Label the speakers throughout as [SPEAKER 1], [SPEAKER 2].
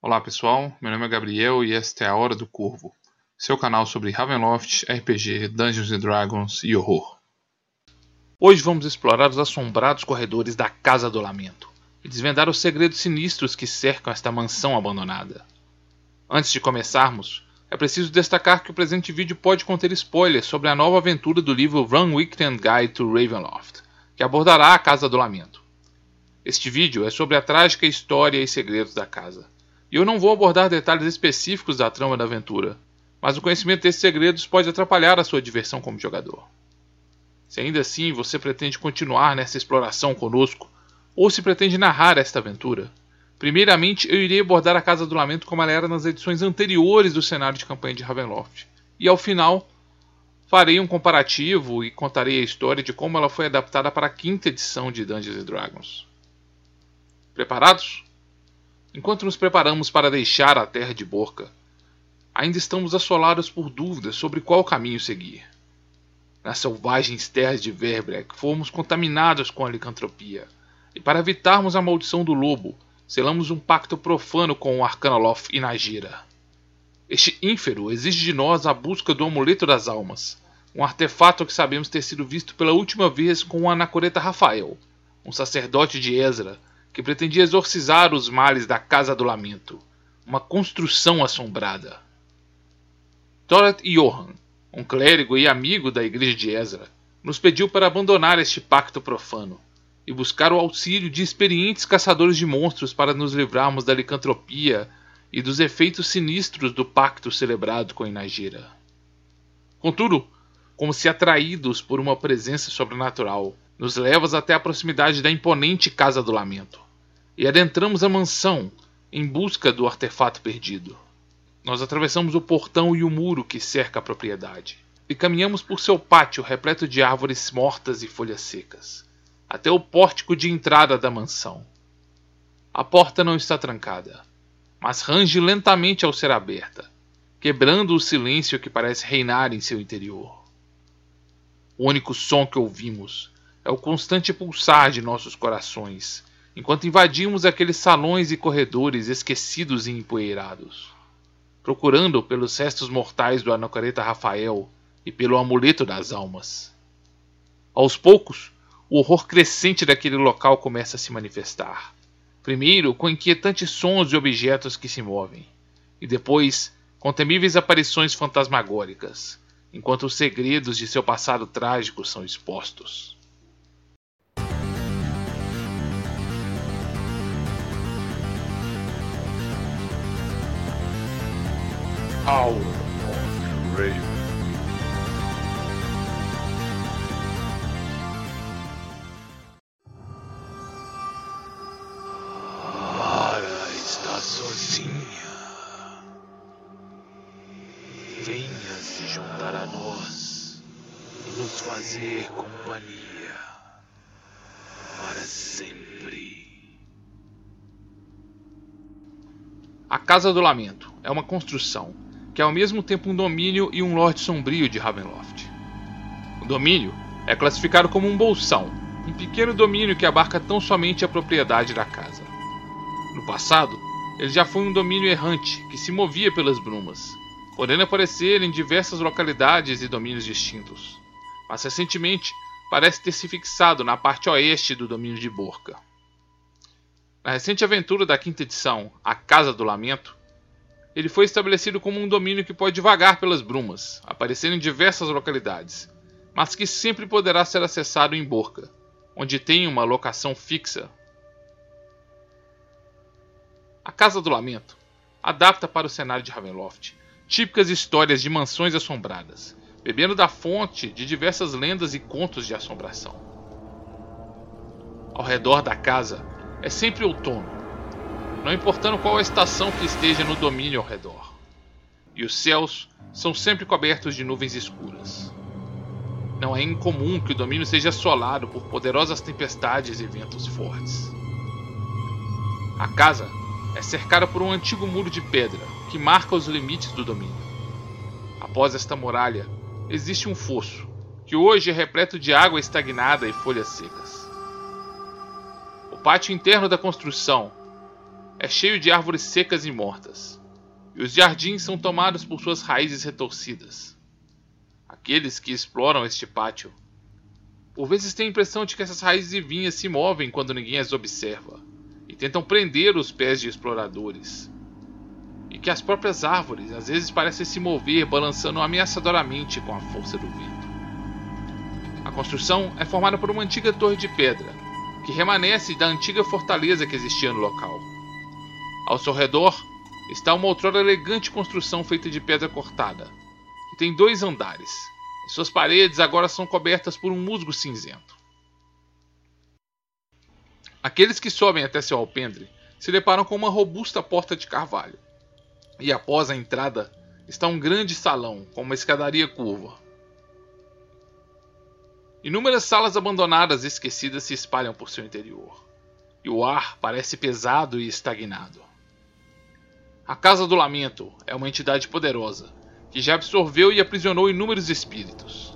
[SPEAKER 1] Olá pessoal, meu nome é Gabriel e esta é a Hora do Corvo, seu canal sobre Ravenloft, RPG, Dungeons Dragons e horror. Hoje vamos explorar os assombrados corredores da Casa do Lamento e desvendar os segredos sinistros que cercam esta mansão abandonada. Antes de começarmos, é preciso destacar que o presente vídeo pode conter spoilers sobre a nova aventura do livro Run Weekend Guide to Ravenloft, que abordará a Casa do Lamento. Este vídeo é sobre a trágica história e segredos da casa e eu não vou abordar detalhes específicos da trama da aventura, mas o conhecimento desses segredos pode atrapalhar a sua diversão como jogador. Se ainda assim você pretende continuar nessa exploração conosco, ou se pretende narrar esta aventura, primeiramente eu irei abordar a Casa do Lamento como ela era nas edições anteriores do cenário de campanha de Ravenloft, e ao final farei um comparativo e contarei a história de como ela foi adaptada para a quinta edição de Dungeons Dragons. Preparados? Enquanto nos preparamos para deixar a terra de Borca, ainda estamos assolados por dúvidas sobre qual caminho seguir. Nas selvagens terras de Verbrek, fomos contaminados com a licantropia, e para evitarmos a maldição do lobo, selamos um pacto profano com o Arcanoloth e Nagira. Este ínfero exige de nós a busca do Amuleto das Almas, um artefato que sabemos ter sido visto pela última vez com o anacoreta Rafael, um sacerdote de Ezra que pretendia exorcizar os males da Casa do Lamento, uma construção assombrada. Torat Johan, um clérigo e amigo da igreja de Ezra, nos pediu para abandonar este pacto profano e buscar o auxílio de experientes caçadores de monstros para nos livrarmos da licantropia e dos efeitos sinistros do pacto celebrado com Inagira. Contudo, como se atraídos por uma presença sobrenatural, nos levas até a proximidade da imponente Casa do Lamento e adentramos a mansão em busca do artefato perdido. Nós atravessamos o portão e o muro que cerca a propriedade e caminhamos por seu pátio repleto de árvores mortas e folhas secas, até o pórtico de entrada da mansão. A porta não está trancada, mas range lentamente ao ser aberta, quebrando o silêncio que parece reinar em seu interior. O único som que ouvimos é o constante pulsar de nossos corações enquanto invadimos aqueles salões e corredores esquecidos e empoeirados, procurando pelos restos mortais do anacoreta Rafael e pelo amuleto das almas. Aos poucos, o horror crescente daquele local começa a se manifestar. Primeiro com inquietantes sons de objetos que se movem, e depois com temíveis aparições fantasmagóricas, enquanto os segredos de seu passado trágico são expostos.
[SPEAKER 2] Hour of Raven. Mara está sozinha. Venha se juntar a nós e nos fazer companhia para sempre.
[SPEAKER 1] A Casa do Lamento é uma construção que é ao mesmo tempo um domínio e um Lorde Sombrio de Ravenloft. O domínio é classificado como um bolsão, um pequeno domínio que abarca tão somente a propriedade da casa. No passado, ele já foi um domínio errante que se movia pelas brumas, podendo aparecer em diversas localidades e domínios distintos, mas recentemente parece ter se fixado na parte oeste do domínio de Borca. Na recente aventura da quinta edição, A Casa do Lamento, ele foi estabelecido como um domínio que pode vagar pelas brumas, aparecendo em diversas localidades, mas que sempre poderá ser acessado em Borca, onde tem uma locação fixa. A Casa do Lamento adapta para o cenário de Ravenloft típicas histórias de mansões assombradas, bebendo da fonte de diversas lendas e contos de assombração. Ao redor da casa é sempre outono, não importando qual a estação que esteja no domínio ao redor. E os céus são sempre cobertos de nuvens escuras. Não é incomum que o domínio seja assolado por poderosas tempestades e ventos fortes. A casa é cercada por um antigo muro de pedra que marca os limites do domínio. Após esta muralha, existe um fosso, que hoje é repleto de água estagnada e folhas secas. O pátio interno da construção é cheio de árvores secas e mortas, e os jardins são tomados por suas raízes retorcidas. Aqueles que exploram este pátio, por vezes têm a impressão de que essas raízes e vinhas se movem quando ninguém as observa, e tentam prender os pés de exploradores. E que as próprias árvores às vezes parecem se mover balançando ameaçadoramente com a força do vento. A construção é formada por uma antiga torre de pedra, que remanesce da antiga fortaleza que existia no local. Ao seu redor está uma outrora elegante construção feita de pedra cortada, que tem dois andares, e suas paredes agora são cobertas por um musgo cinzento. Aqueles que sobem até seu alpendre se deparam com uma robusta porta de carvalho, e após a entrada está um grande salão com uma escadaria curva. Inúmeras salas abandonadas e esquecidas se espalham por seu interior, e o ar parece pesado e estagnado. A Casa do Lamento é uma entidade poderosa que já absorveu e aprisionou inúmeros espíritos.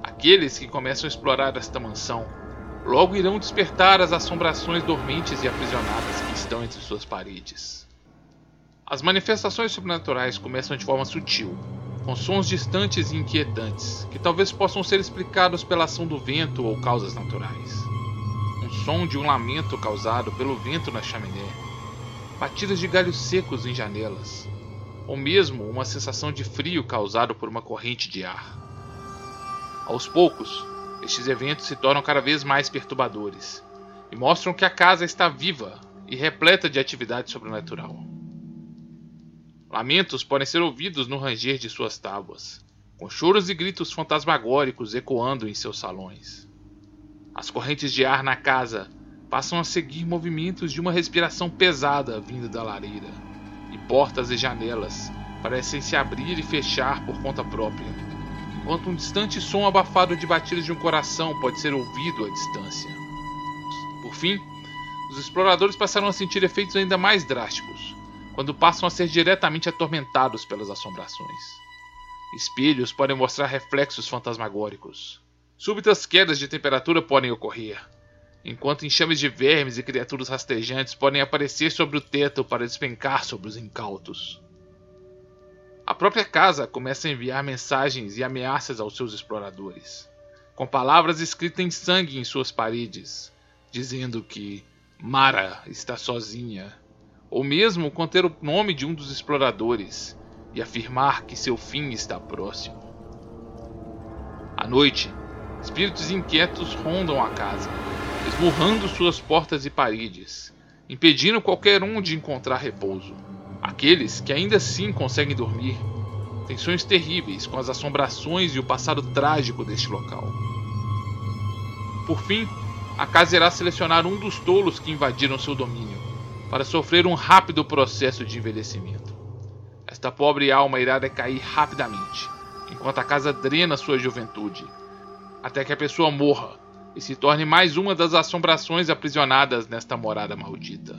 [SPEAKER 1] Aqueles que começam a explorar esta mansão logo irão despertar as assombrações dormentes e aprisionadas que estão entre suas paredes. As manifestações sobrenaturais começam de forma sutil, com sons distantes e inquietantes, que talvez possam ser explicados pela ação do vento ou causas naturais. Um som de um lamento causado pelo vento na chaminé, batidas de galhos secos em janelas, ou mesmo uma sensação de frio causado por uma corrente de ar. Aos poucos, estes eventos se tornam cada vez mais perturbadores e mostram que a casa está viva e repleta de atividade sobrenatural. Lamentos podem ser ouvidos no ranger de suas tábuas, com choros e gritos fantasmagóricos ecoando em seus salões. As correntes de ar na casa passam a seguir movimentos de uma respiração pesada vinda da lareira, e portas e janelas parecem se abrir e fechar por conta própria, enquanto um distante som abafado de batidas de um coração pode ser ouvido à distância. Por fim, os exploradores passaram a sentir efeitos ainda mais drásticos quando passam a ser diretamente atormentados pelas assombrações. Espelhos podem mostrar reflexos fantasmagóricos. Súbitas quedas de temperatura podem ocorrer, enquanto enxames de vermes e criaturas rastejantes podem aparecer sobre o teto para despencar sobre os incautos. A própria casa começa a enviar mensagens e ameaças aos seus exploradores, com palavras escritas em sangue em suas paredes, dizendo que Mara está sozinha ou mesmo conter o nome de um dos exploradores e afirmar que seu fim está próximo. À noite, espíritos inquietos rondam a casa, esmurrando suas portas e paredes, impedindo qualquer um de encontrar repouso. Aqueles que ainda assim conseguem dormir têm sonhos terríveis com as assombrações e o passado trágico deste local. Por fim, a casa irá selecionar um dos tolos que invadiram seu domínio para sofrer um rápido processo de envelhecimento. Esta pobre alma irá decair rapidamente, enquanto a casa drena sua juventude, até que a pessoa morra e se torne mais uma das assombrações aprisionadas nesta morada maldita.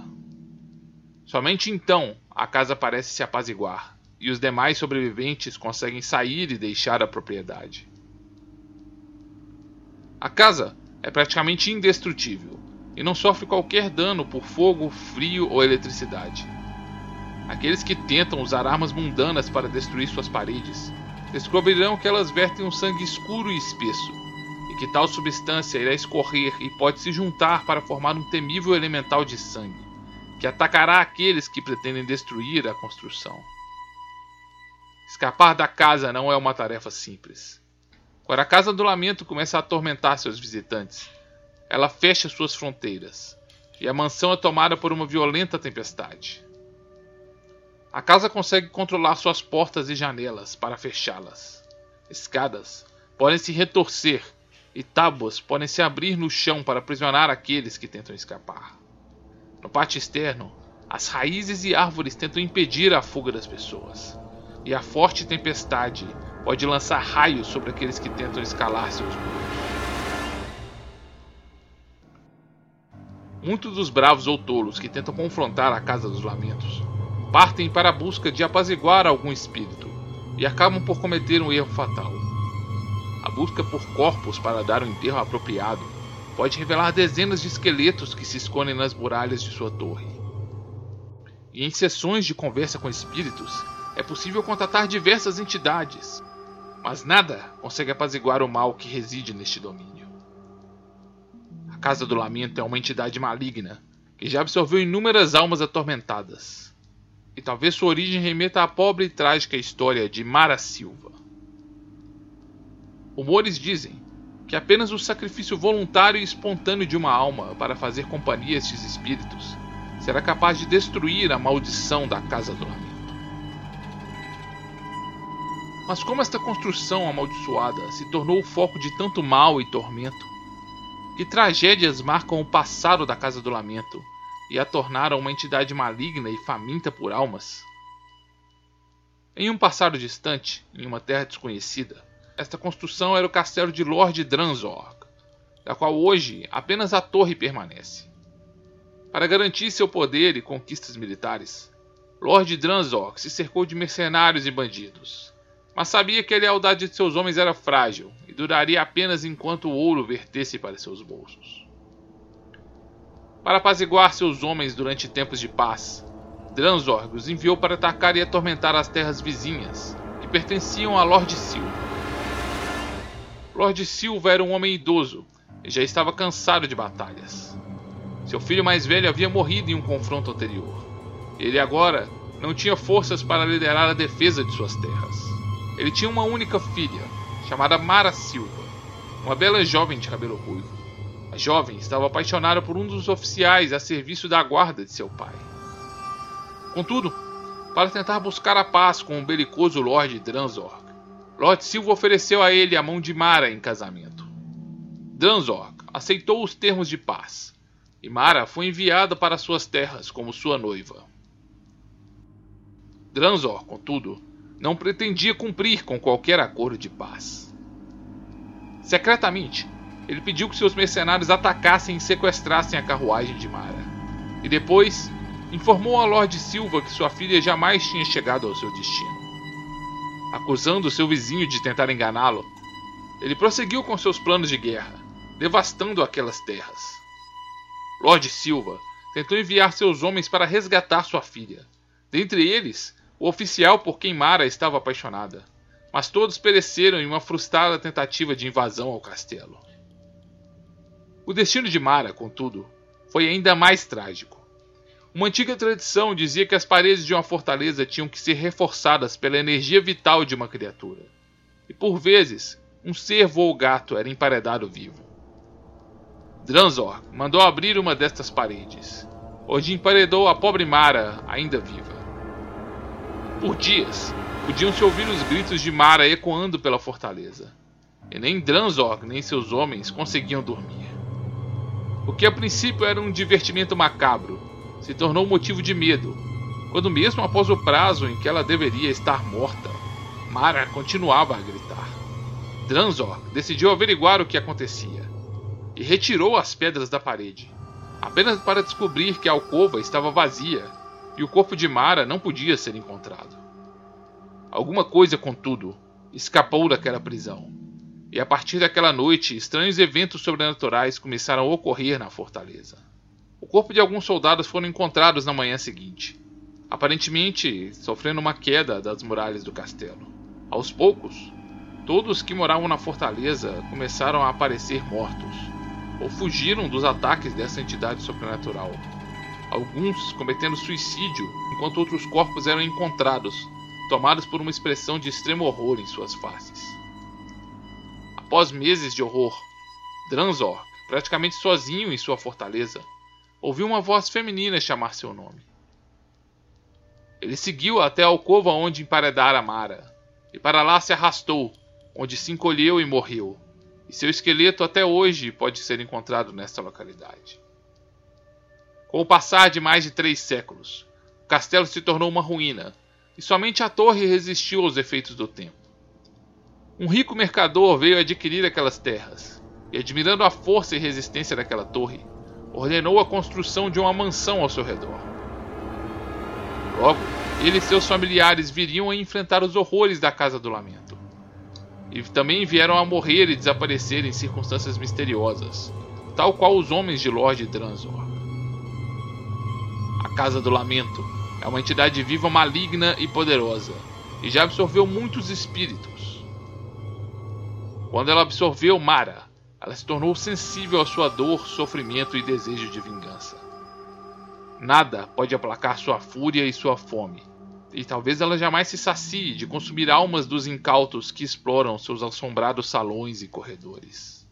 [SPEAKER 1] Somente então a casa parece se apaziguar e os demais sobreviventes conseguem sair e deixar a propriedade. A casa é praticamente indestrutível e não sofre qualquer dano por fogo, frio ou eletricidade. Aqueles que tentam usar armas mundanas para destruir suas paredes descobrirão que elas vertem um sangue escuro e espesso, que tal substância irá escorrer e pode se juntar para formar um temível elemental de sangue, que atacará aqueles que pretendem destruir a construção. Escapar da casa não é uma tarefa simples. Quando a Casa do Lamento começa a atormentar seus visitantes, ela fecha suas fronteiras e a mansão é tomada por uma violenta tempestade. A casa consegue controlar suas portas e janelas para fechá-las. Escadas podem se retorcer e tábuas podem se abrir no chão para aprisionar aqueles que tentam escapar. No pátio externo, as raízes e árvores tentam impedir a fuga das pessoas, e a forte tempestade pode lançar raios sobre aqueles que tentam escalar seus muros. Muitos dos bravos ou tolos que tentam confrontar a Casa dos Lamentos partem para a busca de apaziguar algum espírito e acabam por cometer um erro fatal. A busca por corpos para dar um enterro apropriado pode revelar dezenas de esqueletos que se escondem nas muralhas de sua torre. e em sessões de conversa com espíritos é possível contatar diversas entidades, mas nada consegue apaziguar o mal que reside neste domínio. A Casa do Lamento é uma entidade maligna que já absorveu inúmeras almas atormentadas, e talvez sua origem remeta à pobre e trágica história de Mara Silva. Rumores dizem que apenas o sacrifício voluntário e espontâneo de uma alma para fazer companhia a estes espíritos será capaz de destruir a maldição da Casa do Lamento. Mas como esta construção amaldiçoada se tornou o foco de tanto mal e tormento? Que tragédias marcam o passado da Casa do Lamento e a tornaram uma entidade maligna e faminta por almas? Em um passado distante, em uma terra desconhecida, esta construção era o castelo de Lord Dranzorg, da qual hoje apenas a torre permanece. Para garantir seu poder e conquistas militares, Lord Dranzorg se cercou de mercenários e bandidos, mas sabia que a lealdade de seus homens era frágil e duraria apenas enquanto o ouro vertesse para seus bolsos. Para apaziguar seus homens durante tempos de paz, Dranzorg os enviou para atacar e atormentar as terras vizinhas, que pertenciam a Lord Silva. Lord Silva era um homem idoso e já estava cansado de batalhas. Seu filho mais velho havia morrido em um confronto anterior. Ele agora não tinha forças para liderar a defesa de suas terras. Ele tinha uma única filha, chamada Mara Silva, uma bela jovem de cabelo ruivo. A jovem estava apaixonada por um dos oficiais a serviço da guarda de seu pai. Contudo, para tentar buscar a paz com o belicoso Lord Dranzor, Lord Silva ofereceu a ele a mão de Mara em casamento. Dranzorg aceitou os termos de paz, e Mara foi enviada para suas terras como sua noiva. Dranzor, contudo, não pretendia cumprir com qualquer acordo de paz. Secretamente, ele pediu que seus mercenários atacassem e sequestrassem a carruagem de Mara, e depois informou a Lord Silva que sua filha jamais tinha chegado ao seu destino acusando seu vizinho de tentar enganá-lo. Ele prosseguiu com seus planos de guerra, devastando aquelas terras. Lord Silva tentou enviar seus homens para resgatar sua filha, dentre eles o oficial por quem Mara estava apaixonada, mas todos pereceram em uma frustrada tentativa de invasão ao castelo. O destino de Mara, contudo, foi ainda mais trágico. Uma antiga tradição dizia que as paredes de uma fortaleza tinham que ser reforçadas pela energia vital de uma criatura. E por vezes, um cervo ou gato era emparedado vivo. Dranzor mandou abrir uma destas paredes, onde emparedou a pobre Mara, ainda viva. Por dias, podiam-se ouvir os gritos de Mara ecoando pela fortaleza, e nem Dranzor nem seus homens conseguiam dormir. O que a princípio era um divertimento macabro se tornou motivo de medo, quando, mesmo após o prazo em que ela deveria estar morta, Mara continuava a gritar. Dranzor decidiu averiguar o que acontecia e retirou as pedras da parede, apenas para descobrir que a alcova estava vazia e o corpo de Mara não podia ser encontrado. Alguma coisa, contudo, escapou daquela prisão, e a partir daquela noite estranhos eventos sobrenaturais começaram a ocorrer na fortaleza. O corpo de alguns soldados foram encontrados na manhã seguinte, aparentemente sofrendo uma queda das muralhas do castelo. Aos poucos, todos que moravam na fortaleza começaram a aparecer mortos, ou fugiram dos ataques dessa entidade sobrenatural. Alguns cometendo suicídio, enquanto outros corpos eram encontrados, tomados por uma expressão de extremo horror em suas faces. Após meses de horror, Dranzor, praticamente sozinho em sua fortaleza, ouviu uma voz feminina chamar seu nome. Ele seguiu até a alcova onde emparedara Mara, e para lá se arrastou, onde se encolheu e morreu, e seu esqueleto até hoje pode ser encontrado nesta localidade. Com o passar de mais de três séculos, o castelo se tornou uma ruína, e somente a torre resistiu aos efeitos do tempo. Um rico mercador veio adquirir aquelas terras, e admirando a força e resistência daquela torre, ordenou a construção de uma mansão ao seu redor. Logo, ele e seus familiares viriam a enfrentar os horrores da Casa do Lamento. E também vieram a morrer e desaparecer em circunstâncias misteriosas, tal qual os homens de Lord Dranzor. A Casa do Lamento é uma entidade viva maligna e poderosa, e já absorveu muitos espíritos. Quando ela absorveu Mara, ela se tornou sensível à sua dor, sofrimento e desejo de vingança. Nada pode aplacar sua fúria e sua fome, e talvez ela jamais se sacie de consumir almas dos incautos que exploram seus assombrados salões e corredores.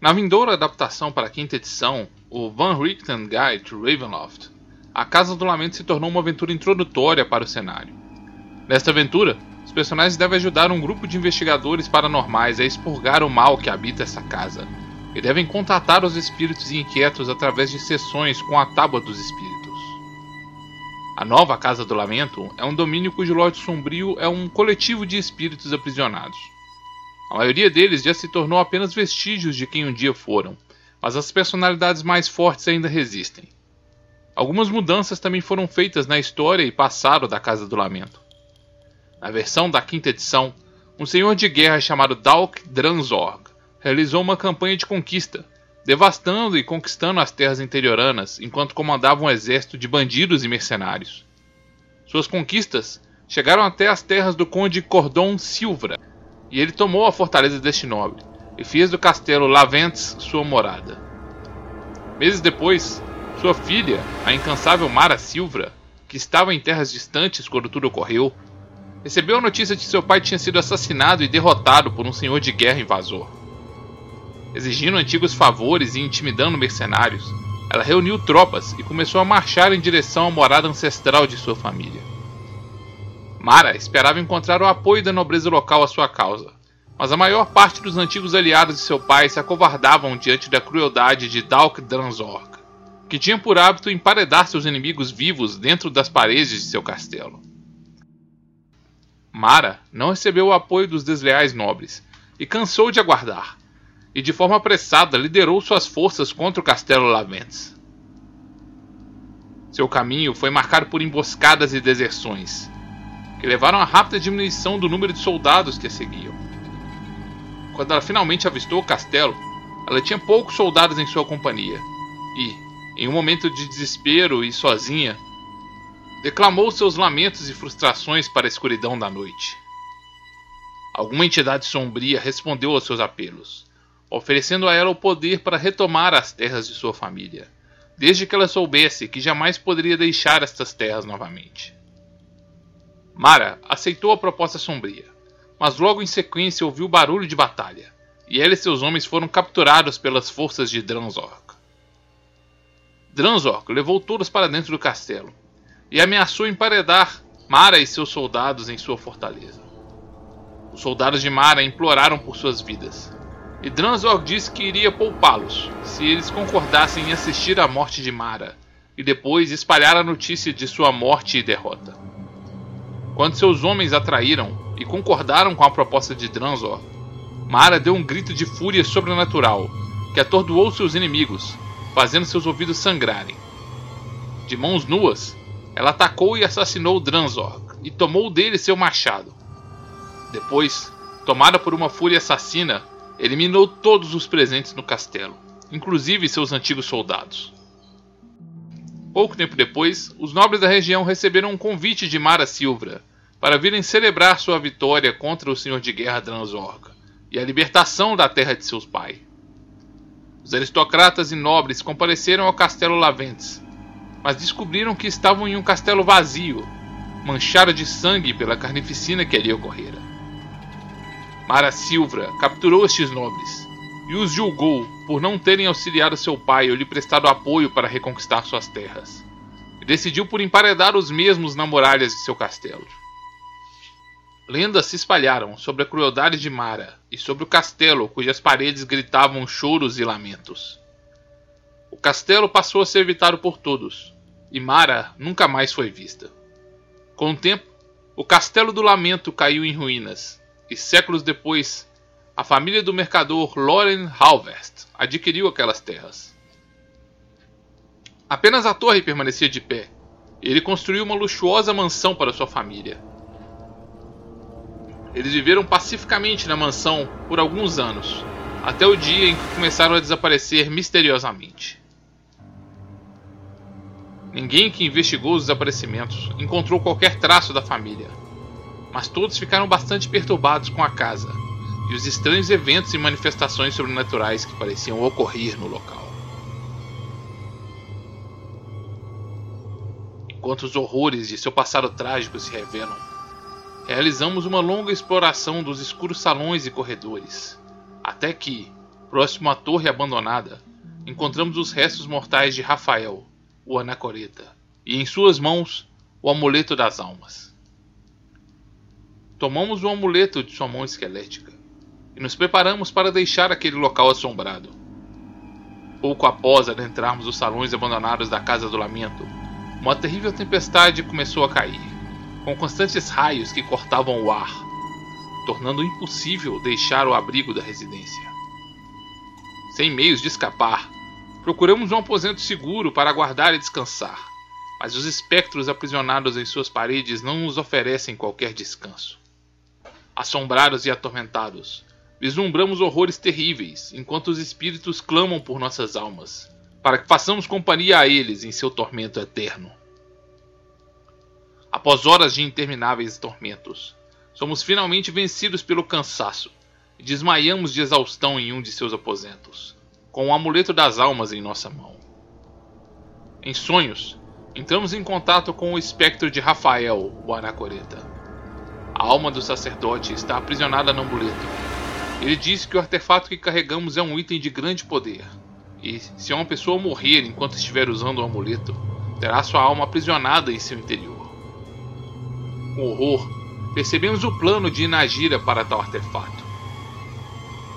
[SPEAKER 1] Na vindoura adaptação para a quinta edição, o Van Richten Guide to Ravenloft, a Casa do Lamento se tornou uma aventura introdutória para o cenário. Nesta aventura, os personagens devem ajudar um grupo de investigadores paranormais a expurgar o mal que habita essa casa, e devem contatar os espíritos inquietos através de sessões com a Tábua dos Espíritos. A nova Casa do Lamento é um domínio cujo Lorde Sombrio é um coletivo de espíritos aprisionados. A maioria deles já se tornou apenas vestígios de quem um dia foram, mas as personalidades mais fortes ainda resistem. Algumas mudanças também foram feitas na história e passado da Casa do Lamento. Na versão da quinta edição, um senhor de guerra chamado Dalk Dranzorg realizou uma campanha de conquista devastando e conquistando as terras interioranas enquanto comandava um exército de bandidos e mercenários. Suas conquistas chegaram até as terras do conde Cordon Silva, e ele tomou a fortaleza deste nobre e fez do castelo Laventes sua morada. Meses depois, sua filha, a incansável Mara Silva, que estava em terras distantes quando tudo ocorreu, recebeu a notícia de que seu pai tinha sido assassinado e derrotado por um senhor de guerra invasor exigindo antigos favores e intimidando mercenários, ela reuniu tropas e começou a marchar em direção à morada ancestral de sua família. Mara esperava encontrar o apoio da nobreza local à sua causa, mas a maior parte dos antigos aliados de seu pai se acovardavam diante da crueldade de Dalk Dranzorg, que tinha por hábito emparedar seus inimigos vivos dentro das paredes de seu castelo. Mara não recebeu o apoio dos desleais nobres e cansou de aguardar, e de forma apressada liderou suas forças contra o castelo Laventes. Seu caminho foi marcado por emboscadas e deserções, que levaram a rápida diminuição do número de soldados que a seguiam. Quando ela finalmente avistou o castelo, ela tinha poucos soldados em sua companhia e, em um momento de desespero e sozinha, declamou seus lamentos e frustrações para a escuridão da noite. Alguma entidade sombria respondeu aos seus apelos oferecendo a ela o poder para retomar as terras de sua família, desde que ela soubesse que jamais poderia deixar estas terras novamente. Mara aceitou a proposta sombria, mas logo em sequência ouviu barulho de batalha, e ela e seus homens foram capturados pelas forças de Dranzorg. Dranzorg levou todos para dentro do castelo e ameaçou emparedar Mara e seus soldados em sua fortaleza. Os soldados de Mara imploraram por suas vidas, e Dranzor disse que iria poupá-los se eles concordassem em assistir à morte de Mara e depois espalhar a notícia de sua morte e derrota. Quando seus homens atraíram e concordaram com a proposta de Dranzor, Mara deu um grito de fúria sobrenatural que atordoou seus inimigos, fazendo seus ouvidos sangrarem. De mãos nuas, ela atacou e assassinou Dranzor e tomou dele seu machado. Depois, tomada por uma fúria assassina, eliminou todos os presentes no castelo, inclusive seus antigos soldados. Pouco tempo depois, os nobres da região receberam um convite de Mara Silva para virem celebrar sua vitória contra o senhor de guerra Dranzorga e a libertação da terra de seus pais. Os aristocratas e nobres compareceram ao castelo Laventes, mas descobriram que estavam em um castelo vazio, manchado de sangue pela carnificina que ali ocorrera. Mara Silva capturou estes nobres e os julgou por não terem auxiliado seu pai ou lhe prestado apoio para reconquistar suas terras, e decidiu por emparedar os mesmos na muralhas de seu castelo. Lendas se espalharam sobre a crueldade de Mara e sobre o castelo cujas paredes gritavam choros e lamentos. O castelo passou a ser evitado por todos, e Mara nunca mais foi vista. Com o tempo, o castelo do lamento caiu em ruínas e séculos depois, a família do mercador Loren Halvest adquiriu aquelas terras. Apenas a torre permanecia de pé, e ele construiu uma luxuosa mansão para sua família. Eles viveram pacificamente na mansão por alguns anos, até o dia em que começaram a desaparecer misteriosamente. Ninguém que investigou os desaparecimentos encontrou qualquer traço da família, mas todos ficaram bastante perturbados com a casa e os estranhos eventos e manifestações sobrenaturais que pareciam ocorrer no local. Enquanto os horrores de seu passado trágico se revelam, realizamos uma longa exploração dos escuros salões e corredores, até que, próximo à torre abandonada, encontramos os restos mortais de Rafael, o anacoreta, e em suas mãos o amuleto das almas. Tomamos o amuleto de sua mão esquelética e nos preparamos para deixar aquele local assombrado. Pouco após adentrarmos os salões abandonados da Casa do Lamento, uma terrível tempestade começou a cair, com constantes raios que cortavam o ar, tornando impossível deixar o abrigo da residência. Sem meios de escapar, procuramos um aposento seguro para aguardar e descansar, mas os espectros aprisionados em suas paredes não nos oferecem qualquer descanso. Assombrados e atormentados, vislumbramos horrores terríveis, enquanto os espíritos clamam por nossas almas, para que façamos companhia a eles em seu tormento eterno. Após horas de intermináveis tormentos, somos finalmente vencidos pelo cansaço e desmaiamos de exaustão em um de seus aposentos, com o amuleto das almas em nossa mão. Em sonhos, entramos em contato com o espectro de Rafael, o anacoreta. A alma do sacerdote está aprisionada no amuleto ele disse que o artefato que carregamos é um item de grande poder, e se uma pessoa morrer enquanto estiver usando o amuleto, terá sua alma aprisionada em seu interior. Com horror, percebemos o plano de Inagira para tal artefato.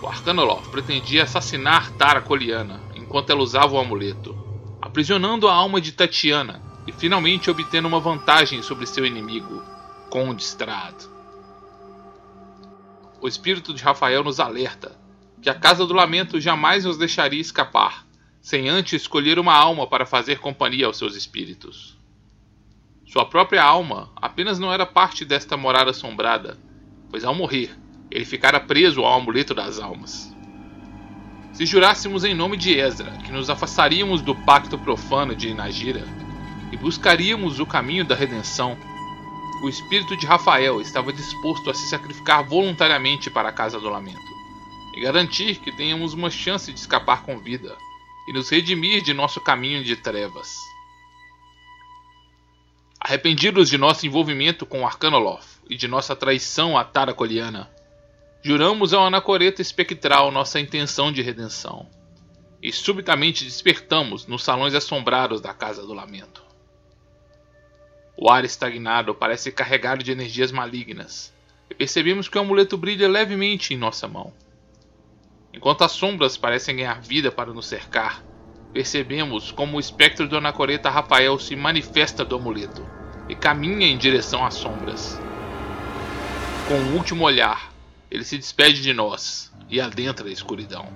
[SPEAKER 1] O Arcanoloth pretendia assassinar Tara Coliana enquanto ela usava o amuleto, aprisionando a alma de Tatiana e finalmente obtendo uma vantagem sobre seu inimigo, Conde Strad o espírito de Rafael nos alerta que a casa do lamento jamais nos deixaria escapar, sem antes escolher uma alma para fazer companhia aos seus espíritos. Sua própria alma apenas não era parte desta morada assombrada, pois ao morrer, ele ficara preso ao amuleto das almas. Se jurássemos em nome de Ezra que nos afastaríamos do pacto profano de Inagira e buscaríamos o caminho da redenção, o espírito de Rafael estava disposto a se sacrificar voluntariamente para a Casa do Lamento e garantir que tenhamos uma chance de escapar com vida e nos redimir de nosso caminho de trevas. Arrependidos de nosso envolvimento com Arcanoloth e de nossa traição à Tara Coliana, juramos ao anacoreta espectral nossa intenção de redenção e subitamente despertamos nos salões assombrados da Casa do Lamento. O ar estagnado parece carregado de energias malignas, e percebemos que o amuleto brilha levemente em nossa mão. Enquanto as sombras parecem ganhar vida para nos cercar, percebemos como o espectro do anacoreta Rafael se manifesta do amuleto e caminha em direção às sombras. Com um último olhar, ele se despede de nós e adentra a escuridão.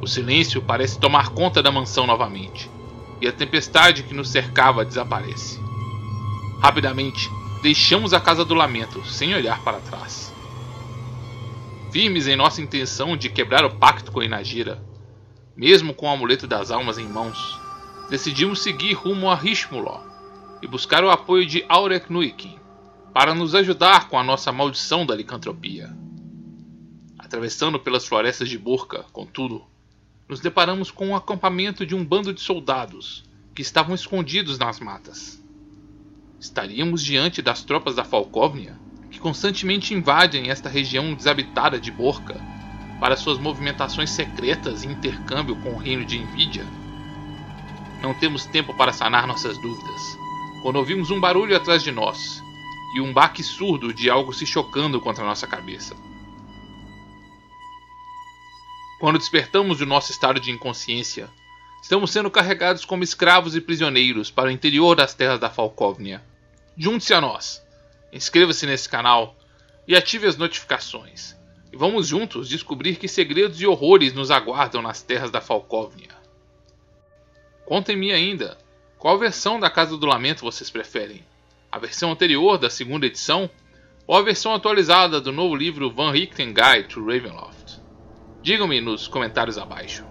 [SPEAKER 1] O silêncio parece tomar conta da mansão novamente e a tempestade que nos cercava desaparece. Rapidamente, deixamos a casa do lamento, sem olhar para trás. Firmes em nossa intenção de quebrar o pacto com Inagira, mesmo com o amuleto das almas em mãos, decidimos seguir rumo a Rishmuló e buscar o apoio de Aurek Nuikin para nos ajudar com a nossa maldição da licantropia. Atravessando pelas florestas de Burka, contudo, nos deparamos com o um acampamento de um bando de soldados que estavam escondidos nas matas. Estaríamos diante das tropas da Falkovnia, que constantemente invadem esta região desabitada de Borca para suas movimentações secretas e intercâmbio com o reino de Envidia? Não temos tempo para sanar nossas dúvidas, quando ouvimos um barulho atrás de nós e um baque surdo de algo se chocando contra nossa cabeça. Quando despertamos do nosso estado de inconsciência, estamos sendo carregados como escravos e prisioneiros para o interior das terras da Falkovnia. Junte-se a nós, inscreva-se nesse canal e ative as notificações. E vamos juntos descobrir que segredos e horrores nos aguardam nas terras da Falkovnia. Contem-me ainda, qual versão da Casa do Lamento vocês preferem? A versão anterior da segunda edição ou a versão atualizada do novo livro Van Richten Guide to Ravenloft? Digam-me nos comentários abaixo.